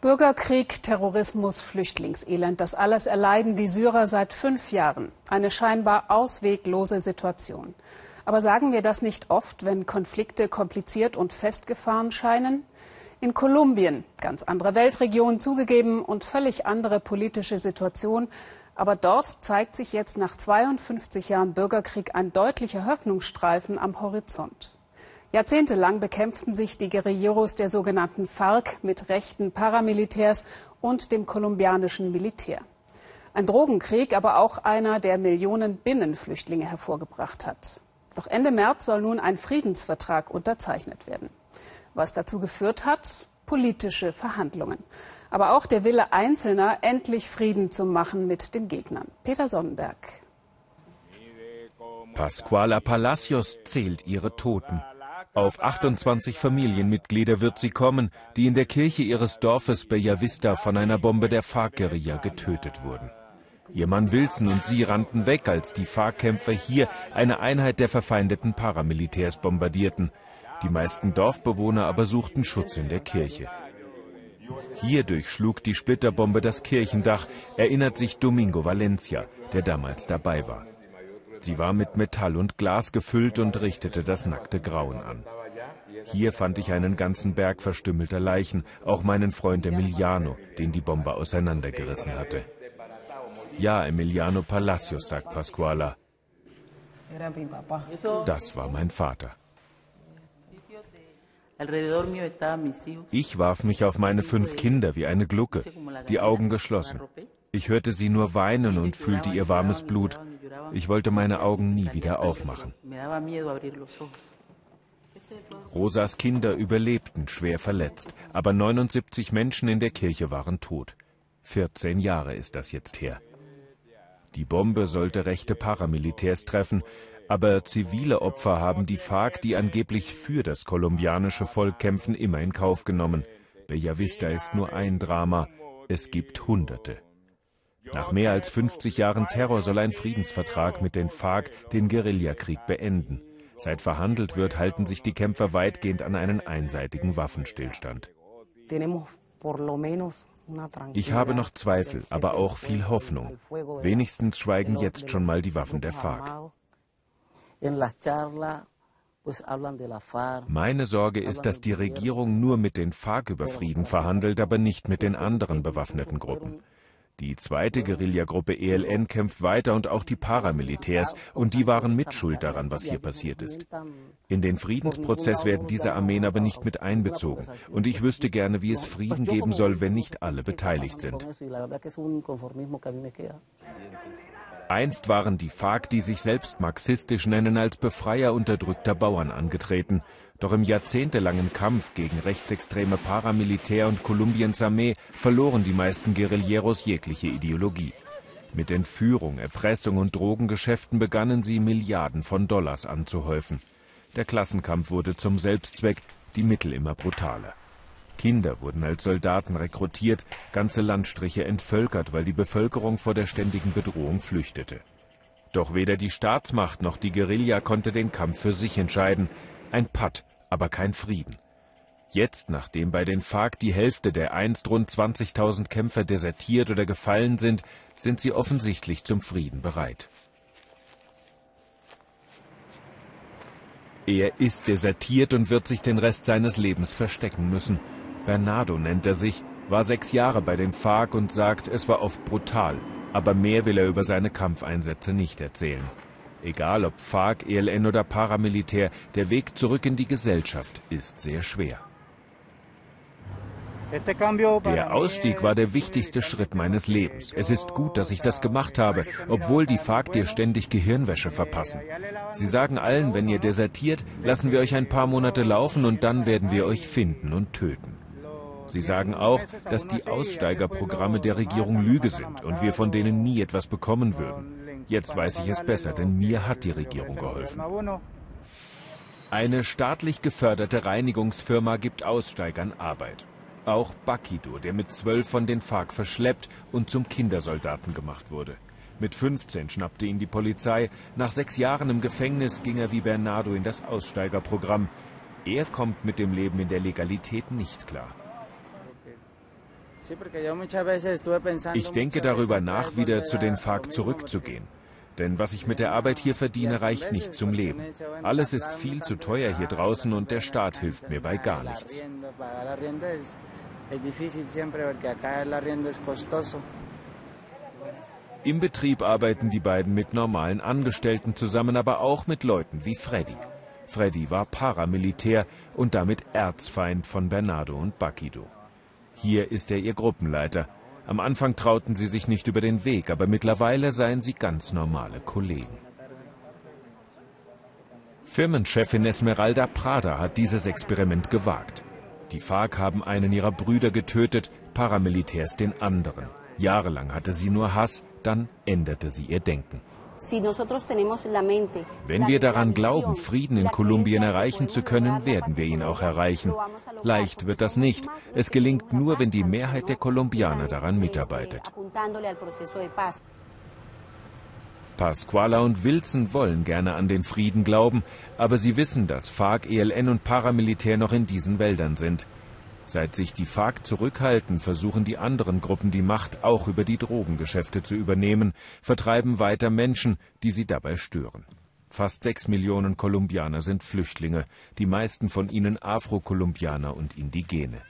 Bürgerkrieg, Terrorismus, Flüchtlingselend, das alles erleiden die Syrer seit fünf Jahren. Eine scheinbar ausweglose Situation. Aber sagen wir das nicht oft, wenn Konflikte kompliziert und festgefahren scheinen? In Kolumbien, ganz andere Weltregion zugegeben und völlig andere politische Situation. Aber dort zeigt sich jetzt nach 52 Jahren Bürgerkrieg ein deutlicher Hoffnungsstreifen am Horizont. Jahrzehntelang bekämpften sich die Guerilleros der sogenannten FARC mit rechten Paramilitärs und dem kolumbianischen Militär. Ein Drogenkrieg, aber auch einer, der Millionen Binnenflüchtlinge hervorgebracht hat. Doch Ende März soll nun ein Friedensvertrag unterzeichnet werden. Was dazu geführt hat? Politische Verhandlungen. Aber auch der Wille Einzelner, endlich Frieden zu machen mit den Gegnern. Peter Sonnenberg. Pascuala Palacios zählt ihre Toten. Auf 28 Familienmitglieder wird sie kommen, die in der Kirche ihres Dorfes Bellavista von einer Bombe der FARC-Guerilla getötet wurden. Ihr Mann Wilson und sie rannten weg, als die FARC-Kämpfer hier eine Einheit der verfeindeten Paramilitärs bombardierten. Die meisten Dorfbewohner aber suchten Schutz in der Kirche. Hier durchschlug die Splitterbombe das Kirchendach, erinnert sich Domingo Valencia, der damals dabei war. Sie war mit Metall und Glas gefüllt und richtete das nackte Grauen an. Hier fand ich einen ganzen Berg verstümmelter Leichen, auch meinen Freund Emiliano, den die Bombe auseinandergerissen hatte. Ja, Emiliano Palacios, sagt Pasquala. Das war mein Vater. Ich warf mich auf meine fünf Kinder wie eine Glucke, die Augen geschlossen. Ich hörte sie nur weinen und fühlte ihr warmes Blut. Ich wollte meine Augen nie wieder aufmachen. Rosas Kinder überlebten, schwer verletzt, aber 79 Menschen in der Kirche waren tot. 14 Jahre ist das jetzt her. Die Bombe sollte rechte Paramilitärs treffen, aber zivile Opfer haben die FARC, die angeblich für das kolumbianische Volk kämpfen, immer in Kauf genommen. Bellavista ist nur ein Drama, es gibt Hunderte. Nach mehr als 50 Jahren Terror soll ein Friedensvertrag mit den FARC den Guerillakrieg beenden. Seit verhandelt wird, halten sich die Kämpfer weitgehend an einen einseitigen Waffenstillstand. Ich habe noch Zweifel, aber auch viel Hoffnung. Wenigstens schweigen jetzt schon mal die Waffen der FARC. Meine Sorge ist, dass die Regierung nur mit den FARC über Frieden verhandelt, aber nicht mit den anderen bewaffneten Gruppen. Die zweite Guerillagruppe ELN kämpft weiter und auch die Paramilitärs, und die waren mitschuld daran, was hier passiert ist. In den Friedensprozess werden diese Armeen aber nicht mit einbezogen. Und ich wüsste gerne, wie es Frieden geben soll, wenn nicht alle beteiligt sind. Einst waren die FARC, die sich selbst marxistisch nennen, als Befreier unterdrückter Bauern angetreten. Doch im jahrzehntelangen Kampf gegen rechtsextreme Paramilitär und Kolumbiens Armee verloren die meisten Guerilleros jegliche Ideologie. Mit Entführung, Erpressung und Drogengeschäften begannen sie, Milliarden von Dollars anzuhäufen. Der Klassenkampf wurde zum Selbstzweck, die Mittel immer brutaler. Kinder wurden als Soldaten rekrutiert, ganze Landstriche entvölkert, weil die Bevölkerung vor der ständigen Bedrohung flüchtete. Doch weder die Staatsmacht noch die Guerilla konnte den Kampf für sich entscheiden. Ein Patt, aber kein Frieden. Jetzt, nachdem bei den FARC die Hälfte der einst rund 20.000 Kämpfer desertiert oder gefallen sind, sind sie offensichtlich zum Frieden bereit. Er ist desertiert und wird sich den Rest seines Lebens verstecken müssen. Bernardo nennt er sich, war sechs Jahre bei den FARC und sagt, es war oft brutal, aber mehr will er über seine Kampfeinsätze nicht erzählen. Egal ob FARC, ELN oder Paramilitär, der Weg zurück in die Gesellschaft ist sehr schwer. Der Ausstieg war der wichtigste Schritt meines Lebens. Es ist gut, dass ich das gemacht habe, obwohl die FARC dir ständig Gehirnwäsche verpassen. Sie sagen allen, wenn ihr desertiert, lassen wir euch ein paar Monate laufen und dann werden wir euch finden und töten. Sie sagen auch, dass die Aussteigerprogramme der Regierung Lüge sind und wir von denen nie etwas bekommen würden. Jetzt weiß ich es besser, denn mir hat die Regierung geholfen. Eine staatlich geförderte Reinigungsfirma gibt Aussteigern Arbeit. Auch Bakido, der mit zwölf von den FARC verschleppt und zum Kindersoldaten gemacht wurde. Mit 15 schnappte ihn die Polizei. Nach sechs Jahren im Gefängnis ging er wie Bernardo in das Aussteigerprogramm. Er kommt mit dem Leben in der Legalität nicht klar. Ich denke darüber nach, wieder zu den FARC zurückzugehen. Denn was ich mit der Arbeit hier verdiene, reicht nicht zum Leben. Alles ist viel zu teuer hier draußen und der Staat hilft mir bei gar nichts. Im Betrieb arbeiten die beiden mit normalen Angestellten zusammen, aber auch mit Leuten wie Freddy. Freddy war Paramilitär und damit Erzfeind von Bernardo und Bakido. Hier ist er ihr Gruppenleiter. Am Anfang trauten sie sich nicht über den Weg, aber mittlerweile seien sie ganz normale Kollegen. Firmenchefin Esmeralda Prada hat dieses Experiment gewagt. Die FARC haben einen ihrer Brüder getötet, Paramilitärs den anderen. Jahrelang hatte sie nur Hass, dann änderte sie ihr Denken. Wenn wir daran glauben, Frieden in Kolumbien erreichen zu können, werden wir ihn auch erreichen. Leicht wird das nicht. Es gelingt nur, wenn die Mehrheit der Kolumbianer daran mitarbeitet. Pasquala und Wilson wollen gerne an den Frieden glauben, aber sie wissen, dass FARC, ELN und Paramilitär noch in diesen Wäldern sind. Seit sich die FARC zurückhalten, versuchen die anderen Gruppen die Macht auch über die Drogengeschäfte zu übernehmen, vertreiben weiter Menschen, die sie dabei stören. Fast sechs Millionen Kolumbianer sind Flüchtlinge, die meisten von ihnen Afro-Kolumbianer und Indigene.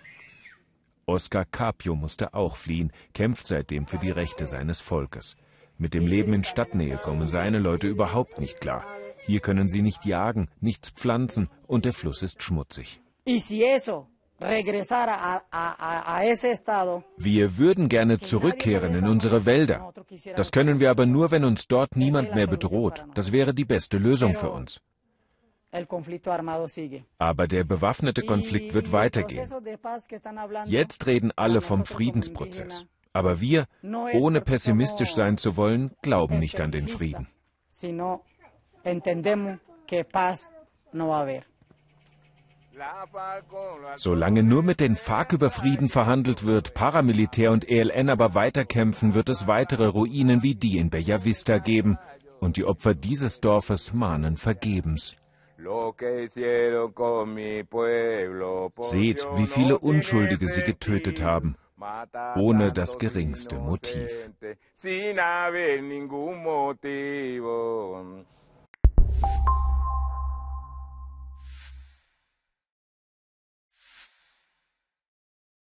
Oscar Capio musste auch fliehen, kämpft seitdem für die Rechte seines Volkes. Mit dem Leben in Stadtnähe kommen seine Leute überhaupt nicht klar. Hier können sie nicht jagen, nichts pflanzen und der Fluss ist schmutzig. Wir würden gerne zurückkehren in unsere Wälder. Das können wir aber nur, wenn uns dort niemand mehr bedroht. Das wäre die beste Lösung für uns. Aber der bewaffnete Konflikt wird weitergehen. Jetzt reden alle vom Friedensprozess. Aber wir, ohne pessimistisch sein zu wollen, glauben nicht an den Frieden. Solange nur mit den FARC über Frieden verhandelt wird, Paramilitär und ELN aber weiterkämpfen, wird es weitere Ruinen wie die in Bellavista geben. Und die Opfer dieses Dorfes mahnen vergebens. Seht, wie viele Unschuldige sie getötet haben, ohne das geringste Motiv.